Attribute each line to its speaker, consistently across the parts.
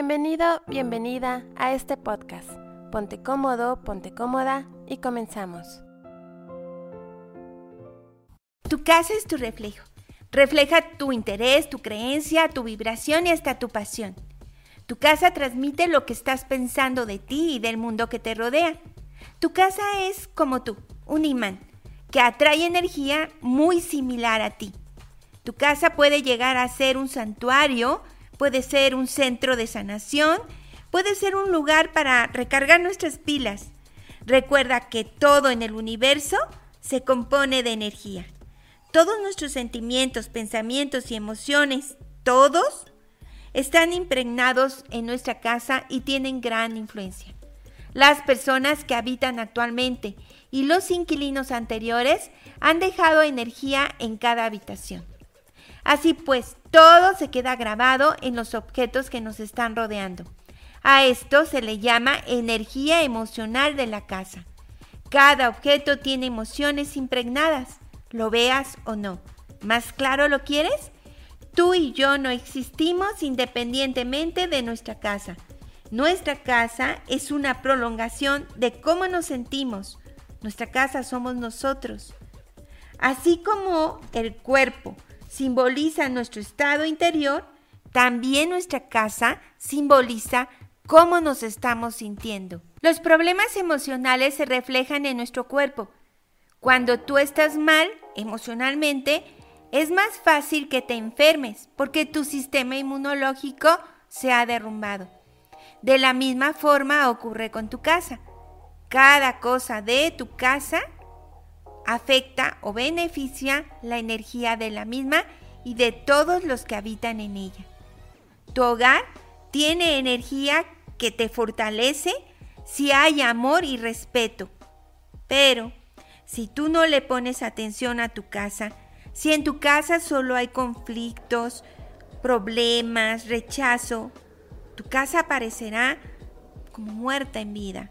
Speaker 1: Bienvenido, bienvenida a este podcast. Ponte cómodo, ponte cómoda y comenzamos.
Speaker 2: Tu casa es tu reflejo. Refleja tu interés, tu creencia, tu vibración y hasta tu pasión. Tu casa transmite lo que estás pensando de ti y del mundo que te rodea. Tu casa es como tú, un imán, que atrae energía muy similar a ti. Tu casa puede llegar a ser un santuario, puede ser un centro de sanación, puede ser un lugar para recargar nuestras pilas. Recuerda que todo en el universo se compone de energía. Todos nuestros sentimientos, pensamientos y emociones, todos, están impregnados en nuestra casa y tienen gran influencia. Las personas que habitan actualmente y los inquilinos anteriores han dejado energía en cada habitación. Así pues, todo se queda grabado en los objetos que nos están rodeando. A esto se le llama energía emocional de la casa. Cada objeto tiene emociones impregnadas, lo veas o no. ¿Más claro lo quieres? Tú y yo no existimos independientemente de nuestra casa. Nuestra casa es una prolongación de cómo nos sentimos. Nuestra casa somos nosotros. Así como el cuerpo simboliza nuestro estado interior, también nuestra casa simboliza cómo nos estamos sintiendo. Los problemas emocionales se reflejan en nuestro cuerpo. Cuando tú estás mal emocionalmente, es más fácil que te enfermes porque tu sistema inmunológico se ha derrumbado. De la misma forma ocurre con tu casa. Cada cosa de tu casa afecta o beneficia la energía de la misma y de todos los que habitan en ella. Tu hogar tiene energía que te fortalece si hay amor y respeto. Pero si tú no le pones atención a tu casa, si en tu casa solo hay conflictos, problemas, rechazo, tu casa aparecerá como muerta en vida.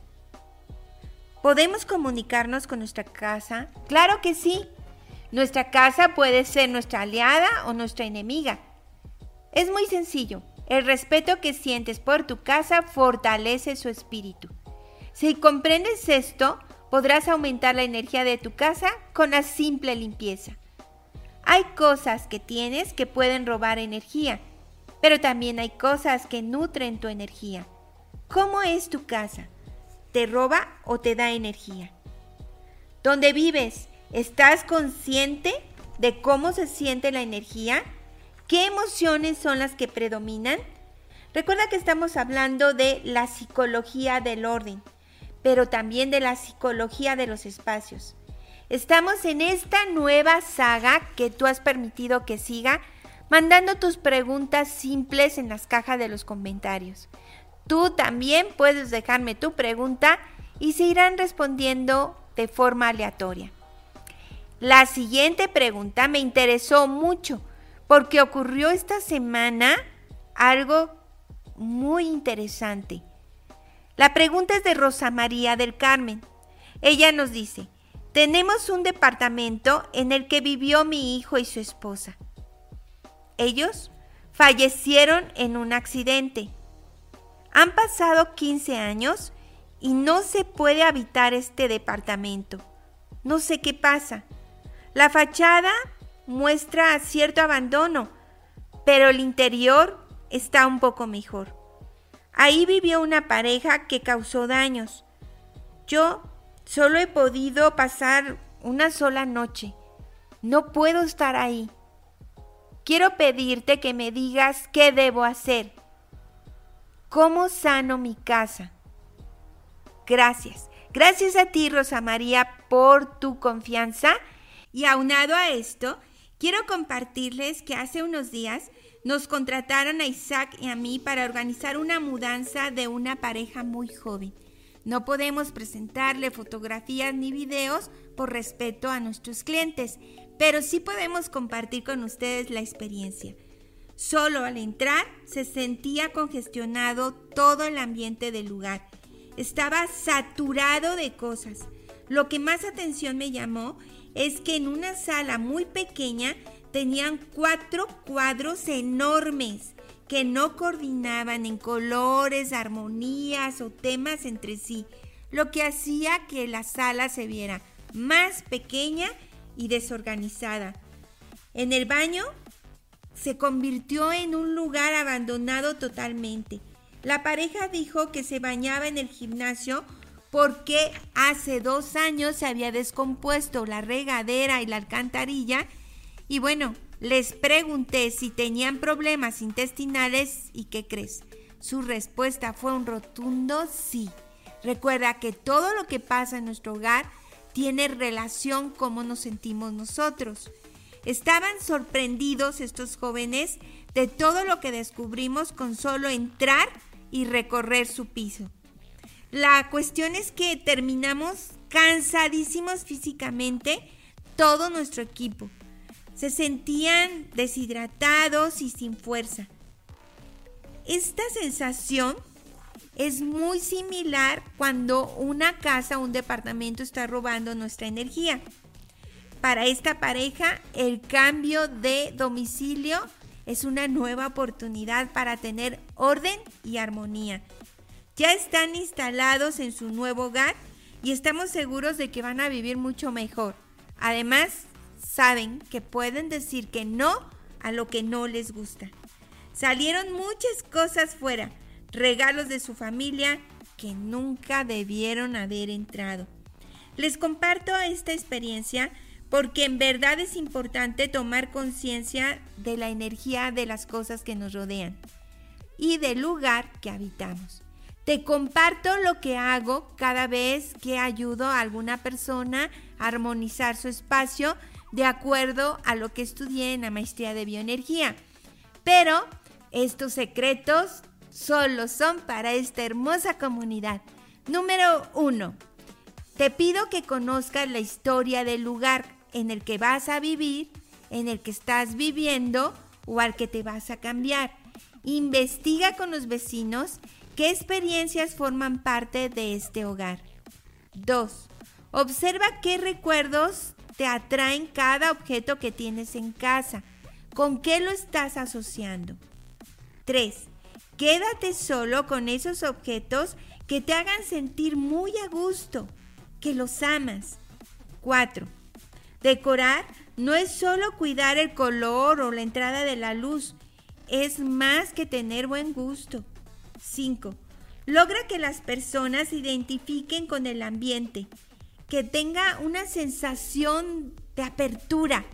Speaker 2: ¿Podemos comunicarnos con nuestra casa? Claro que sí. Nuestra casa puede ser nuestra aliada o nuestra enemiga. Es muy sencillo. El respeto que sientes por tu casa fortalece su espíritu. Si comprendes esto, podrás aumentar la energía de tu casa con la simple limpieza. Hay cosas que tienes que pueden robar energía, pero también hay cosas que nutren tu energía. ¿Cómo es tu casa? Te roba o te da energía. ¿Dónde vives? ¿Estás consciente de cómo se siente la energía? ¿Qué emociones son las que predominan? Recuerda que estamos hablando de la psicología del orden, pero también de la psicología de los espacios. Estamos en esta nueva saga que tú has permitido que siga, mandando tus preguntas simples en las cajas de los comentarios. Tú también puedes dejarme tu pregunta y se irán respondiendo de forma aleatoria. La siguiente pregunta me interesó mucho porque ocurrió esta semana algo muy interesante. La pregunta es de Rosa María del Carmen. Ella nos dice, tenemos un departamento en el que vivió mi hijo y su esposa. Ellos fallecieron en un accidente. Han pasado 15 años y no se puede habitar este departamento. No sé qué pasa. La fachada muestra cierto abandono, pero el interior está un poco mejor. Ahí vivió una pareja que causó daños. Yo solo he podido pasar una sola noche. No puedo estar ahí. Quiero pedirte que me digas qué debo hacer. ¿Cómo sano mi casa? Gracias. Gracias a ti, Rosa María, por tu confianza. Y aunado a esto, quiero compartirles que hace unos días nos contrataron a Isaac y a mí para organizar una mudanza de una pareja muy joven. No podemos presentarle fotografías ni videos por respeto a nuestros clientes, pero sí podemos compartir con ustedes la experiencia. Solo al entrar se sentía congestionado todo el ambiente del lugar. Estaba saturado de cosas. Lo que más atención me llamó es que en una sala muy pequeña tenían cuatro cuadros enormes que no coordinaban en colores, armonías o temas entre sí, lo que hacía que la sala se viera más pequeña y desorganizada. En el baño se convirtió en un lugar abandonado totalmente. La pareja dijo que se bañaba en el gimnasio porque hace dos años se había descompuesto la regadera y la alcantarilla y bueno, les pregunté si tenían problemas intestinales y qué crees. Su respuesta fue un rotundo sí. Recuerda que todo lo que pasa en nuestro hogar tiene relación con cómo nos sentimos nosotros. Estaban sorprendidos estos jóvenes de todo lo que descubrimos con solo entrar y recorrer su piso. La cuestión es que terminamos cansadísimos físicamente todo nuestro equipo se sentían deshidratados y sin fuerza. Esta sensación es muy similar cuando una casa o un departamento está robando nuestra energía. Para esta pareja, el cambio de domicilio es una nueva oportunidad para tener orden y armonía. Ya están instalados en su nuevo hogar y estamos seguros de que van a vivir mucho mejor. Además, saben que pueden decir que no a lo que no les gusta. Salieron muchas cosas fuera, regalos de su familia que nunca debieron haber entrado. Les comparto esta experiencia porque en verdad es importante tomar conciencia de la energía de las cosas que nos rodean y del lugar que habitamos. Te comparto lo que hago cada vez que ayudo a alguna persona a armonizar su espacio de acuerdo a lo que estudié en la maestría de bioenergía. Pero estos secretos solo son para esta hermosa comunidad. Número uno, te pido que conozcas la historia del lugar en el que vas a vivir, en el que estás viviendo o al que te vas a cambiar. Investiga con los vecinos qué experiencias forman parte de este hogar. 2. Observa qué recuerdos te atraen cada objeto que tienes en casa. ¿Con qué lo estás asociando? 3. Quédate solo con esos objetos que te hagan sentir muy a gusto, que los amas. 4. Decorar no es solo cuidar el color o la entrada de la luz, es más que tener buen gusto. 5. Logra que las personas se identifiquen con el ambiente que tenga una sensación de apertura.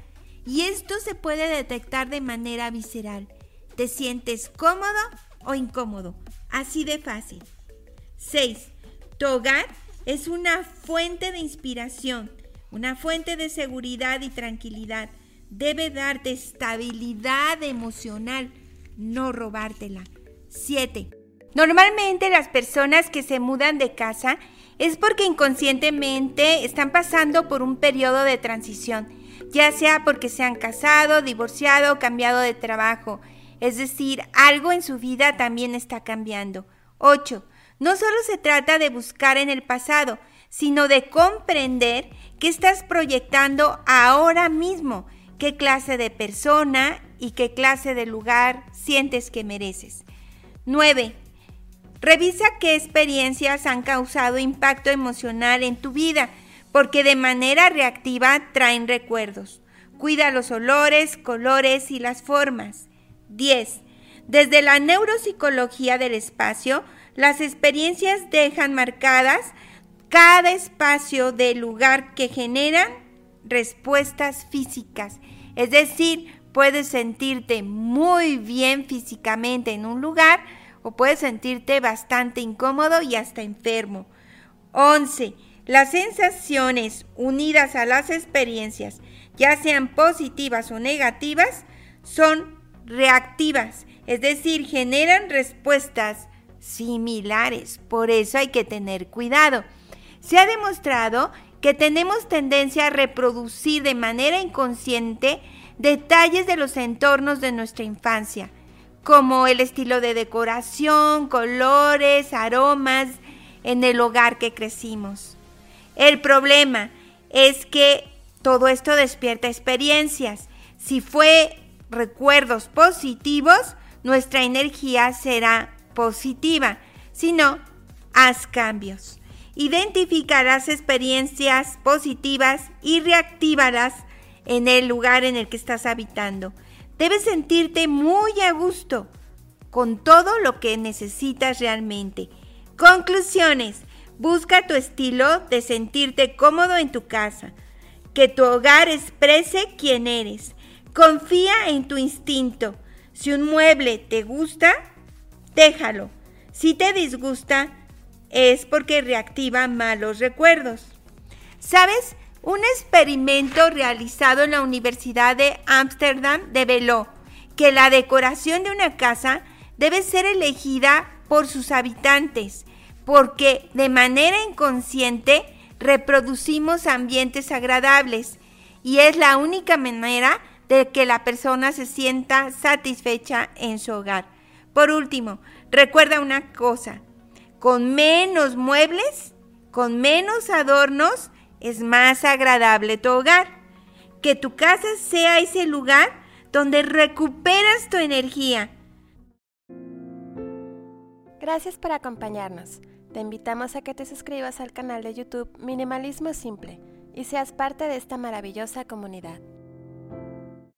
Speaker 2: Y esto se puede detectar de manera visceral. ¿Te sientes cómodo o incómodo? Así de fácil. 6. Tu hogar es una fuente de inspiración, una fuente de seguridad y tranquilidad. Debe darte estabilidad emocional, no robártela. 7. Normalmente las personas que se mudan de casa es porque inconscientemente están pasando por un periodo de transición, ya sea porque se han casado, divorciado o cambiado de trabajo. Es decir, algo en su vida también está cambiando. 8. No solo se trata de buscar en el pasado, sino de comprender qué estás proyectando ahora mismo, qué clase de persona y qué clase de lugar sientes que mereces. 9. Revisa qué experiencias han causado impacto emocional en tu vida, porque de manera reactiva traen recuerdos. Cuida los olores, colores y las formas. 10. Desde la neuropsicología del espacio, las experiencias dejan marcadas cada espacio del lugar que generan respuestas físicas. Es decir, puedes sentirte muy bien físicamente en un lugar, o puedes sentirte bastante incómodo y hasta enfermo. 11. Las sensaciones unidas a las experiencias, ya sean positivas o negativas, son reactivas, es decir, generan respuestas similares. Por eso hay que tener cuidado. Se ha demostrado que tenemos tendencia a reproducir de manera inconsciente detalles de los entornos de nuestra infancia como el estilo de decoración, colores, aromas en el hogar que crecimos. El problema es que todo esto despierta experiencias. Si fue recuerdos positivos, nuestra energía será positiva. Si no, haz cambios. Identifica las experiencias positivas y reactívalas en el lugar en el que estás habitando. Debes sentirte muy a gusto con todo lo que necesitas realmente. Conclusiones. Busca tu estilo de sentirte cómodo en tu casa. Que tu hogar exprese quién eres. Confía en tu instinto. Si un mueble te gusta, déjalo. Si te disgusta, es porque reactiva malos recuerdos. ¿Sabes? Un experimento realizado en la Universidad de Ámsterdam develó que la decoración de una casa debe ser elegida por sus habitantes, porque de manera inconsciente reproducimos ambientes agradables y es la única manera de que la persona se sienta satisfecha en su hogar. Por último, recuerda una cosa, con menos muebles, con menos adornos, es más agradable tu hogar. Que tu casa sea ese lugar donde recuperas tu energía.
Speaker 1: Gracias por acompañarnos. Te invitamos a que te suscribas al canal de YouTube Minimalismo Simple y seas parte de esta maravillosa comunidad.